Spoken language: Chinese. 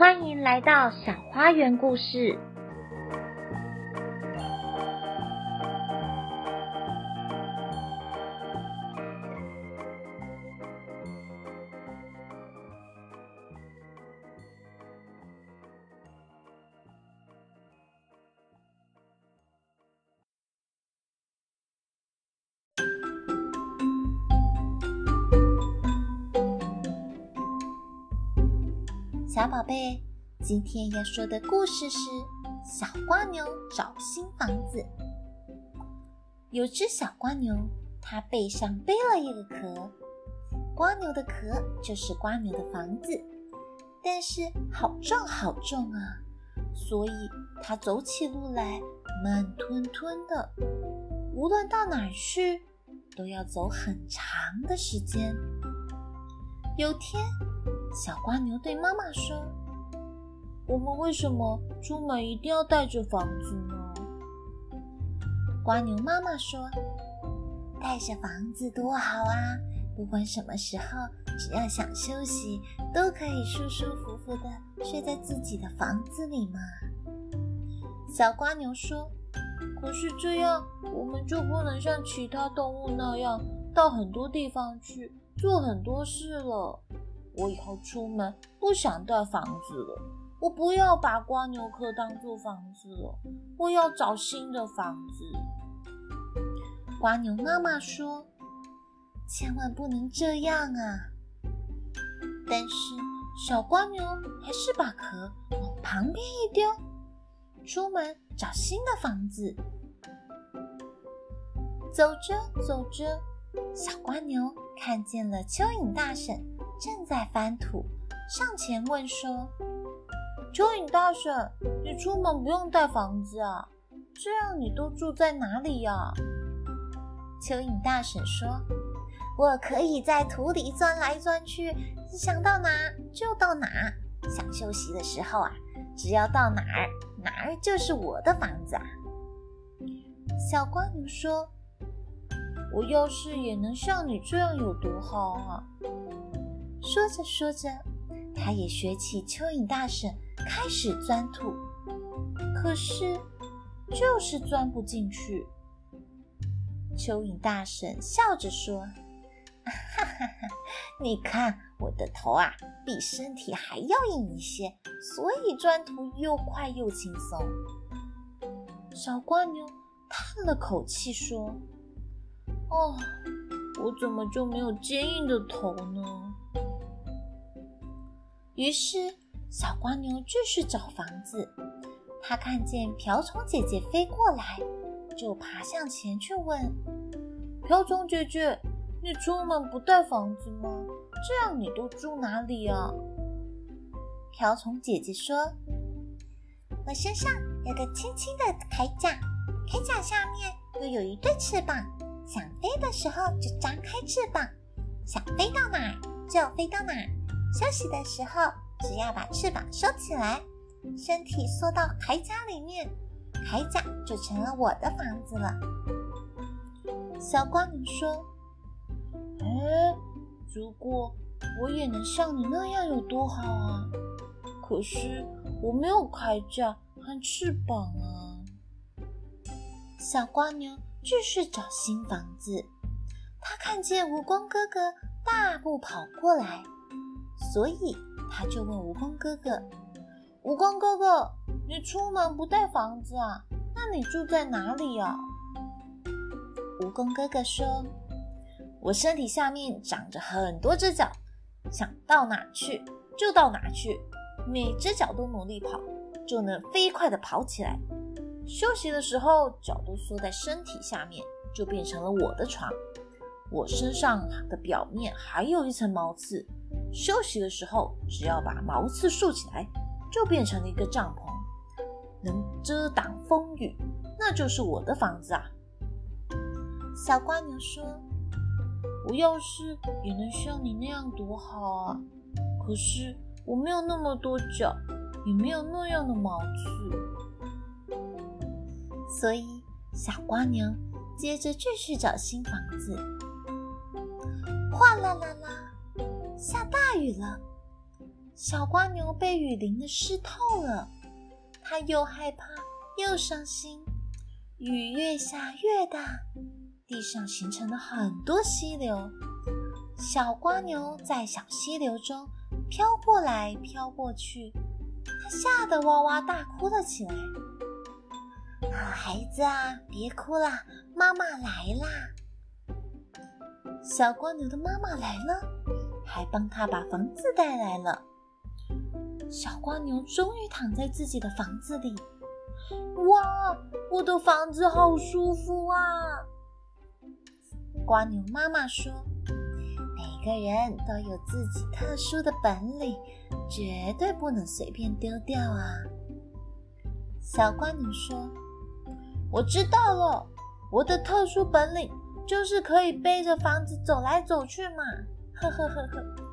欢迎来到小花园故事。小宝贝，今天要说的故事是《小蜗牛找新房子》。有只小蜗牛，它背上背了一个壳，蜗牛的壳就是蜗牛的房子，但是好重好重啊，所以它走起路来慢吞吞的，无论到哪儿去，都要走很长的时间。有天，小蜗牛对妈妈说：“我们为什么出门一定要带着房子呢？”蜗牛妈妈说：“带着房子多好啊！不管什么时候，只要想休息，都可以舒舒服服的睡在自己的房子里嘛。”小蜗牛说：“可是这样，我们就不能像其他动物那样到很多地方去做很多事了。”我以后出门不想带房子了，我不要把蜗牛壳当做房子了，我要找新的房子。蜗牛妈妈说：“千万不能这样啊！”但是小蜗牛还是把壳往旁边一丢，出门找新的房子。走着走着，小蜗牛看见了蚯蚓大婶。正在翻土，上前问说：“蚯蚓大婶，你出门不用带房子啊？这样你都住在哪里呀？”蚯蚓大婶说：“我可以在土里钻来钻去，想到哪就到哪。想休息的时候啊，只要到哪儿，哪儿就是我的房子啊。”小蜗牛说：“我要是也能像你这样有多好啊！”说着说着，他也学起蚯蚓大婶开始钻土，可是就是钻不进去。蚯蚓大婶笑着说：“哈哈哈，你看我的头啊，比身体还要硬一些，所以钻土又快又轻松。”小蜗牛叹了口气说：“哦，我怎么就没有坚硬的头呢？”于是，小蜗牛继续找房子。他看见瓢虫姐姐飞过来，就爬向前去问：“瓢虫姐姐，你出门不带房子吗？这样你都住哪里啊？”瓢虫姐姐说：“我身上有个轻轻的铠甲，铠甲下面又有一对翅膀，想飞的时候就张开翅膀，想飞到哪就飞到哪。”休息的时候，只要把翅膀收起来，身体缩到铠甲里面，铠甲就成了我的房子了。小蜗牛说：“哎，如果我也能像你那样有多好啊！可是我没有铠甲和翅膀啊。”小蜗牛继续找新房子，他看见蜈蚣哥哥大步跑过来。所以他就问蜈蚣哥哥：“蜈蚣哥哥，你出门不带房子啊？那你住在哪里呀？”蜈蚣哥哥说：“我身体下面长着很多只脚，想到哪去就到哪去，每只脚都努力跑，就能飞快地跑起来。休息的时候，脚都缩在身体下面，就变成了我的床。我身上的表面还有一层毛刺。”休息的时候，只要把毛刺竖起来，就变成了一个帐篷，能遮挡风雨，那就是我的房子啊。小瓜牛说：“我要是也能像你那样多好啊！可是我没有那么多脚，也没有那样的毛刺。”所以小瓜牛接着继续找新房子。哗啦啦啦！下大雨了，小瓜牛被雨淋得湿透了，它又害怕又伤心。雨越下越大，地上形成了很多溪流。小瓜牛在小溪流中飘过来飘过去，它吓得哇哇大哭了起来。啊，孩子啊，别哭啦，妈妈来啦！小蜗牛的妈妈来了，还帮他把房子带来了。小蜗牛终于躺在自己的房子里。哇，我的房子好舒服啊！蜗牛妈妈说：“每个人都有自己特殊的本领，绝对不能随便丢掉啊！”小蜗牛说：“我知道了，我的特殊本领就是可以背着房子走来走去嘛！”呵呵呵呵。